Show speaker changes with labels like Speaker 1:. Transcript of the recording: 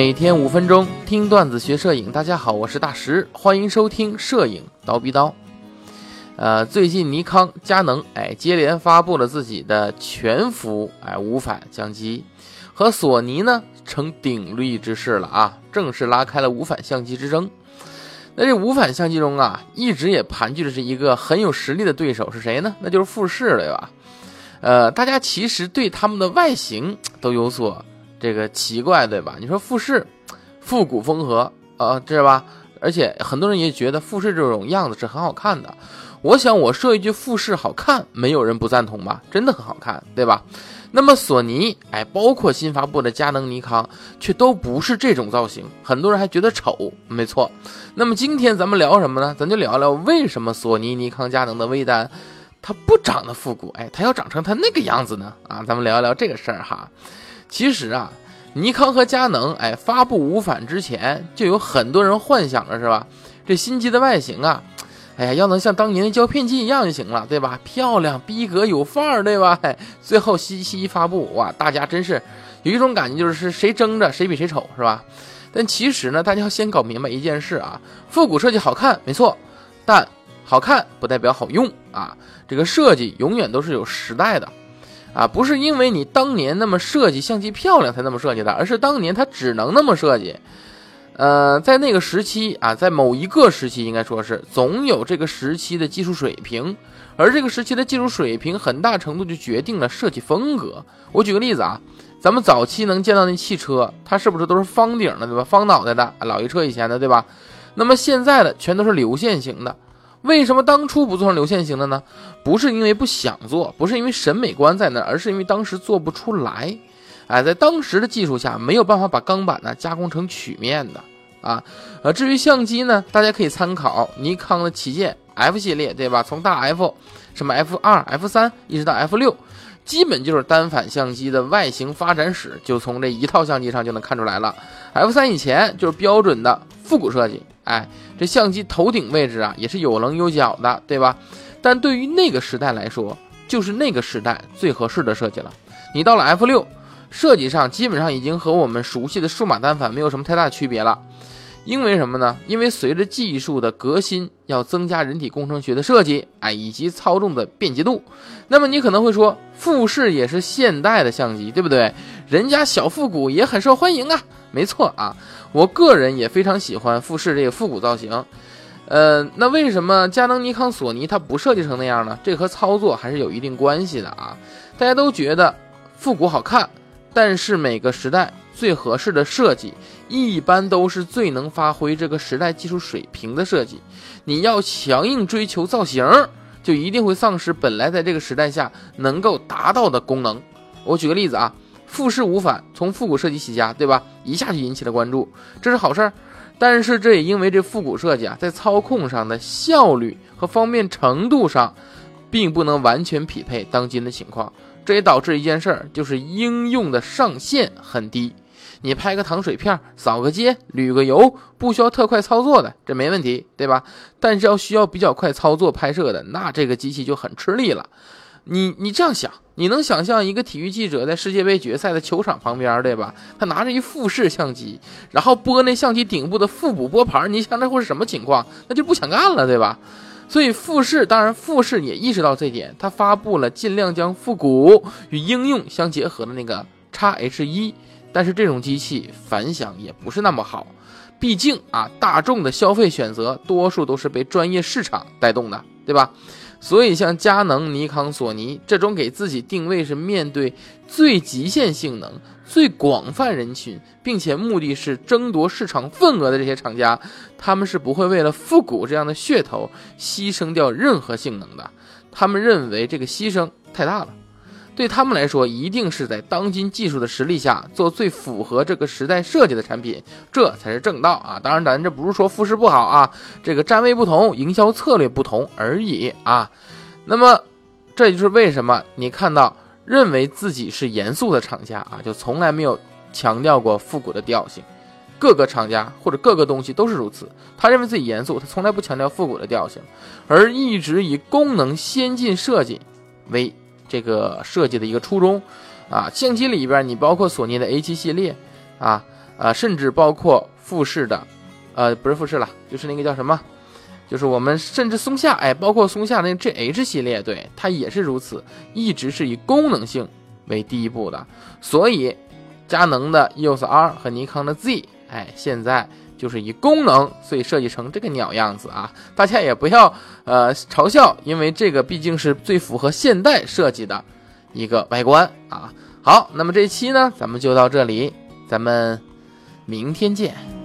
Speaker 1: 每天五分钟听段子学摄影，大家好，我是大石，欢迎收听摄影刀逼刀。呃，最近尼康、佳能哎接连发布了自己的全幅哎无反相机，和索尼呢成鼎立之势了啊，正式拉开了无反相机之争。那这无反相机中啊，一直也盘踞着是一个很有实力的对手是谁呢？那就是富士对吧？呃，大家其实对他们的外形都有所。这个奇怪对吧？你说富士，复古风和啊，知道吧？而且很多人也觉得富士这种样子是很好看的。我想我说一句富士好看，没有人不赞同吧？真的很好看，对吧？那么索尼，哎，包括新发布的佳能、尼康，却都不是这种造型，很多人还觉得丑。没错。那么今天咱们聊什么呢？咱就聊聊为什么索尼、尼康、佳能的微单，它不长得复古，哎，它要长成它那个样子呢？啊，咱们聊一聊这个事儿哈。其实啊，尼康和佳能，哎，发布无反之前，就有很多人幻想着，是吧？这新机的外形啊，哎呀，要能像当年的胶片机一样就行了，对吧？漂亮、逼格、有范儿，对吧？最后西西一发布，哇，大家真是有一种感觉，就是谁争着谁比谁丑，是吧？但其实呢，大家要先搞明白一件事啊，复古设计好看没错，但好看不代表好用啊。这个设计永远都是有时代的。啊，不是因为你当年那么设计相机漂亮才那么设计的，而是当年它只能那么设计。呃，在那个时期啊，在某一个时期，应该说是总有这个时期的技术水平，而这个时期的技术水平很大程度就决定了设计风格。我举个例子啊，咱们早期能见到那汽车，它是不是都是方顶的，对吧？方脑袋的老爷车以前的，对吧？那么现在的全都是流线型的。为什么当初不做成流线型的呢？不是因为不想做，不是因为审美观在那，而是因为当时做不出来。哎，在当时的技术下，没有办法把钢板呢加工成曲面的啊。呃，至于相机呢，大家可以参考尼康的旗舰 F 系列，对吧？从大 F，什么 F 二、F 三，一直到 F 六，基本就是单反相机的外形发展史，就从这一套相机上就能看出来了。F 三以前就是标准的复古设计。哎，这相机头顶位置啊，也是有棱有角的，对吧？但对于那个时代来说，就是那个时代最合适的设计了。你到了 F 六，设计上基本上已经和我们熟悉的数码单反没有什么太大区别了。因为什么呢？因为随着技术的革新，要增加人体工程学的设计，哎，以及操纵的便捷度。那么你可能会说，富士也是现代的相机，对不对？人家小复古也很受欢迎啊。没错啊，我个人也非常喜欢富士这个复古造型。呃，那为什么佳能、尼康、索尼它不设计成那样呢？这和操作还是有一定关系的啊。大家都觉得复古好看，但是每个时代最合适的设计，一般都是最能发挥这个时代技术水平的设计。你要强硬追求造型，就一定会丧失本来在这个时代下能够达到的功能。我举个例子啊。富士无反从复古设计起家，对吧？一下就引起了关注，这是好事儿。但是这也因为这复古设计啊，在操控上的效率和方便程度上，并不能完全匹配当今的情况。这也导致一件事儿，就是应用的上限很低。你拍个糖水片，扫个街，旅个游，不需要特快操作的，这没问题，对吧？但是要需要比较快操作拍摄的，那这个机器就很吃力了。你你这样想，你能想象一个体育记者在世界杯决赛的球场旁边，对吧？他拿着一富士相机，然后拨那相机顶部的复古拨盘，你想那会是什么情况？那就不想干了，对吧？所以富士，当然富士也意识到这点，他发布了尽量将复古与应用相结合的那个 x H 一，但是这种机器反响也不是那么好，毕竟啊，大众的消费选择多数都是被专业市场带动的，对吧？所以，像佳能、尼康、索尼这种给自己定位是面对最极限性能、最广泛人群，并且目的是争夺市场份额的这些厂家，他们是不会为了复古这样的噱头牺牲掉任何性能的。他们认为这个牺牲太大了。对他们来说，一定是在当今技术的实力下做最符合这个时代设计的产品，这才是正道啊！当然，咱这不是说富士不好啊，这个站位不同，营销策略不同而已啊。那么，这就是为什么你看到认为自己是严肃的厂家啊，就从来没有强调过复古的调性。各个厂家或者各个东西都是如此，他认为自己严肃，他从来不强调复古的调性，而一直以功能先进设计为。这个设计的一个初衷，啊，相机里边你包括索尼的 A7 系列，啊啊，甚至包括富士的，呃，不是富士了，就是那个叫什么，就是我们甚至松下，哎，包括松下那 GH 系列，对它也是如此，一直是以功能性为第一步的。所以，佳能的 EOS R 和尼康的 Z，哎，现在就是以功能，所以设计成这个鸟样子啊。大家也不要呃嘲笑，因为这个毕竟是最符合现代设计的一个外观啊。好，那么这一期呢，咱们就到这里，咱们明天见。